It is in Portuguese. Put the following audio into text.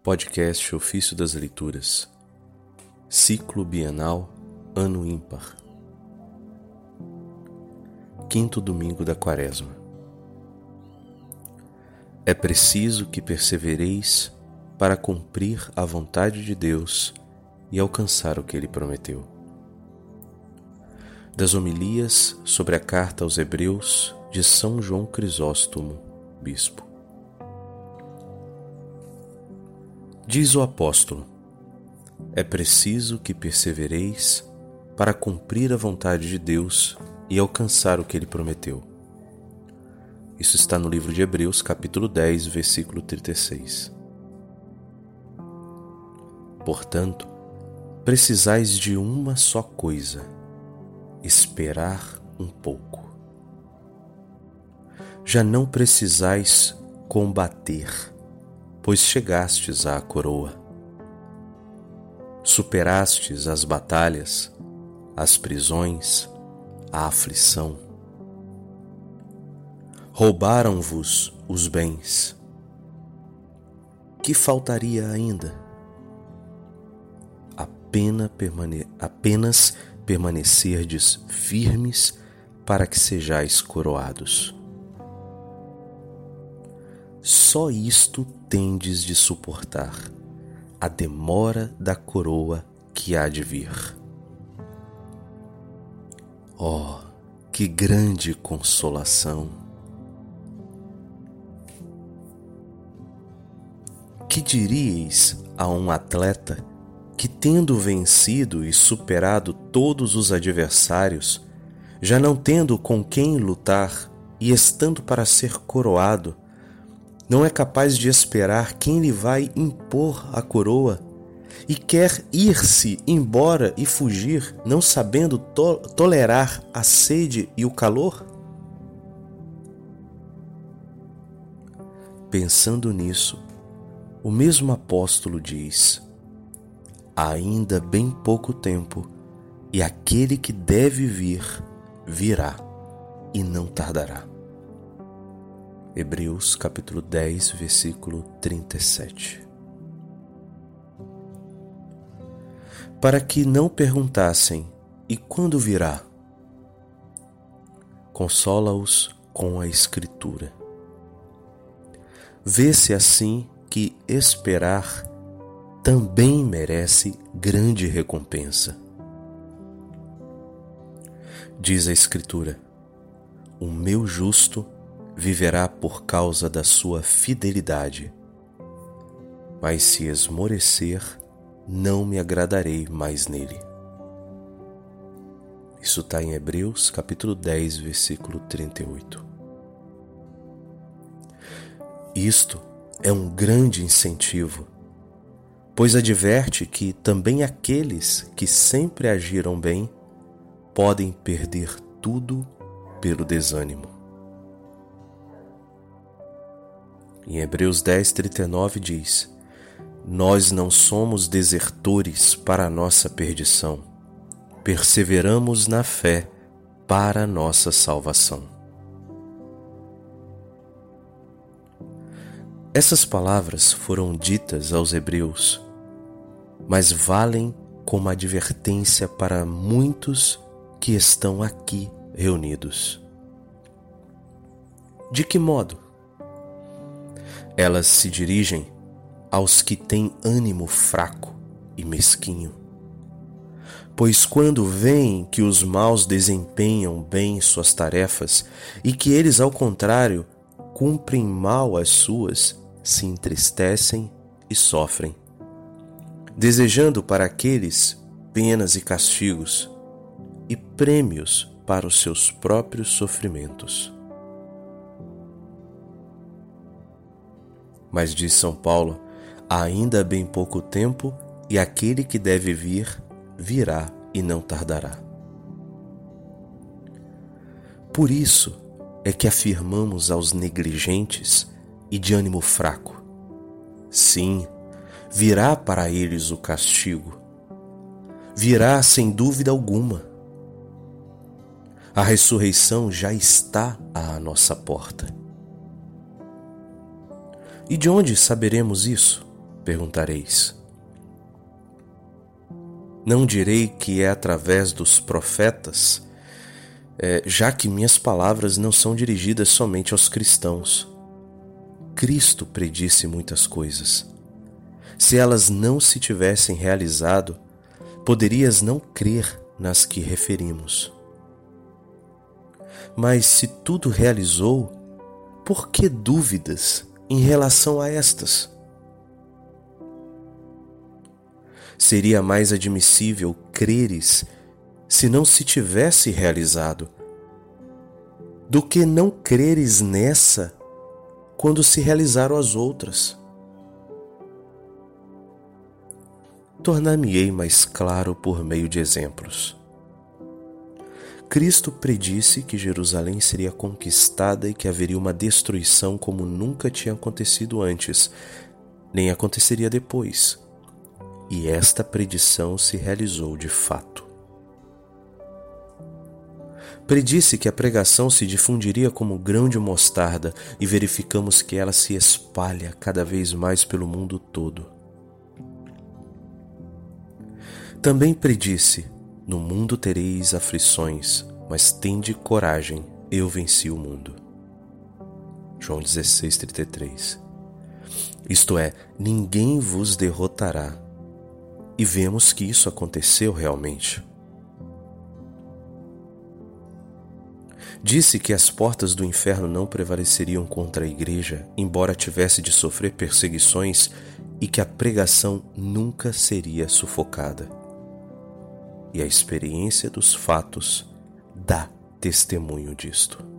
Podcast Ofício das Leituras, Ciclo Bienal, Ano Ímpar. Quinto domingo da Quaresma. É preciso que persevereis para cumprir a vontade de Deus e alcançar o que ele prometeu. Das homilias sobre a carta aos Hebreus de São João Crisóstomo, Bispo. Diz o apóstolo: É preciso que persevereis para cumprir a vontade de Deus e alcançar o que ele prometeu. Isso está no livro de Hebreus, capítulo 10, versículo 36. Portanto, precisais de uma só coisa: esperar um pouco. Já não precisais combater pois chegastes à coroa. Superastes as batalhas, as prisões, a aflição. Roubaram-vos os bens. Que faltaria ainda? Apenas, permane apenas permanecerdes firmes para que sejais coroados. Só isto tendes de suportar, a demora da coroa que há de vir. Oh, que grande consolação! Que diríeis a um atleta que, tendo vencido e superado todos os adversários, já não tendo com quem lutar e estando para ser coroado, não é capaz de esperar quem lhe vai impor a coroa e quer ir-se embora e fugir, não sabendo to tolerar a sede e o calor? Pensando nisso, o mesmo apóstolo diz: Ainda bem pouco tempo, e aquele que deve vir, virá e não tardará. Hebreus capítulo 10, versículo 37. Para que não perguntassem: e quando virá? Consola-os com a Escritura. Vê-se assim que esperar também merece grande recompensa. Diz a Escritura: O meu justo viverá por causa da sua fidelidade. Mas se esmorecer, não me agradarei mais nele. Isso está em Hebreus capítulo 10, versículo 38. Isto é um grande incentivo, pois adverte que também aqueles que sempre agiram bem podem perder tudo pelo desânimo. Em Hebreus 10, 39 diz: Nós não somos desertores para a nossa perdição, perseveramos na fé para a nossa salvação. Essas palavras foram ditas aos Hebreus, mas valem como advertência para muitos que estão aqui reunidos. De que modo? Elas se dirigem aos que têm ânimo fraco e mesquinho. Pois quando veem que os maus desempenham bem suas tarefas e que eles, ao contrário, cumprem mal as suas, se entristecem e sofrem, desejando para aqueles penas e castigos e prêmios para os seus próprios sofrimentos. Mas diz São Paulo: ainda bem pouco tempo, e aquele que deve vir, virá e não tardará. Por isso é que afirmamos aos negligentes e de ânimo fraco: sim, virá para eles o castigo. Virá sem dúvida alguma. A ressurreição já está à nossa porta. E de onde saberemos isso? perguntareis. Não direi que é através dos profetas, é, já que minhas palavras não são dirigidas somente aos cristãos. Cristo predisse muitas coisas. Se elas não se tivessem realizado, poderias não crer nas que referimos. Mas se tudo realizou, por que dúvidas em relação a estas? Seria mais admissível creres se não se tivesse realizado, do que não creres nessa quando se realizaram as outras. Tornar-me-ei mais claro por meio de exemplos. Cristo predisse que Jerusalém seria conquistada e que haveria uma destruição como nunca tinha acontecido antes, nem aconteceria depois. E esta predição se realizou de fato. Predisse que a pregação se difundiria como grão de mostarda e verificamos que ela se espalha cada vez mais pelo mundo todo. Também predisse no mundo tereis aflições, mas tende coragem, eu venci o mundo. João 16:33. Isto é, ninguém vos derrotará. E vemos que isso aconteceu realmente. Disse que as portas do inferno não prevaleceriam contra a igreja, embora tivesse de sofrer perseguições, e que a pregação nunca seria sufocada e a experiência dos fatos dá testemunho disto.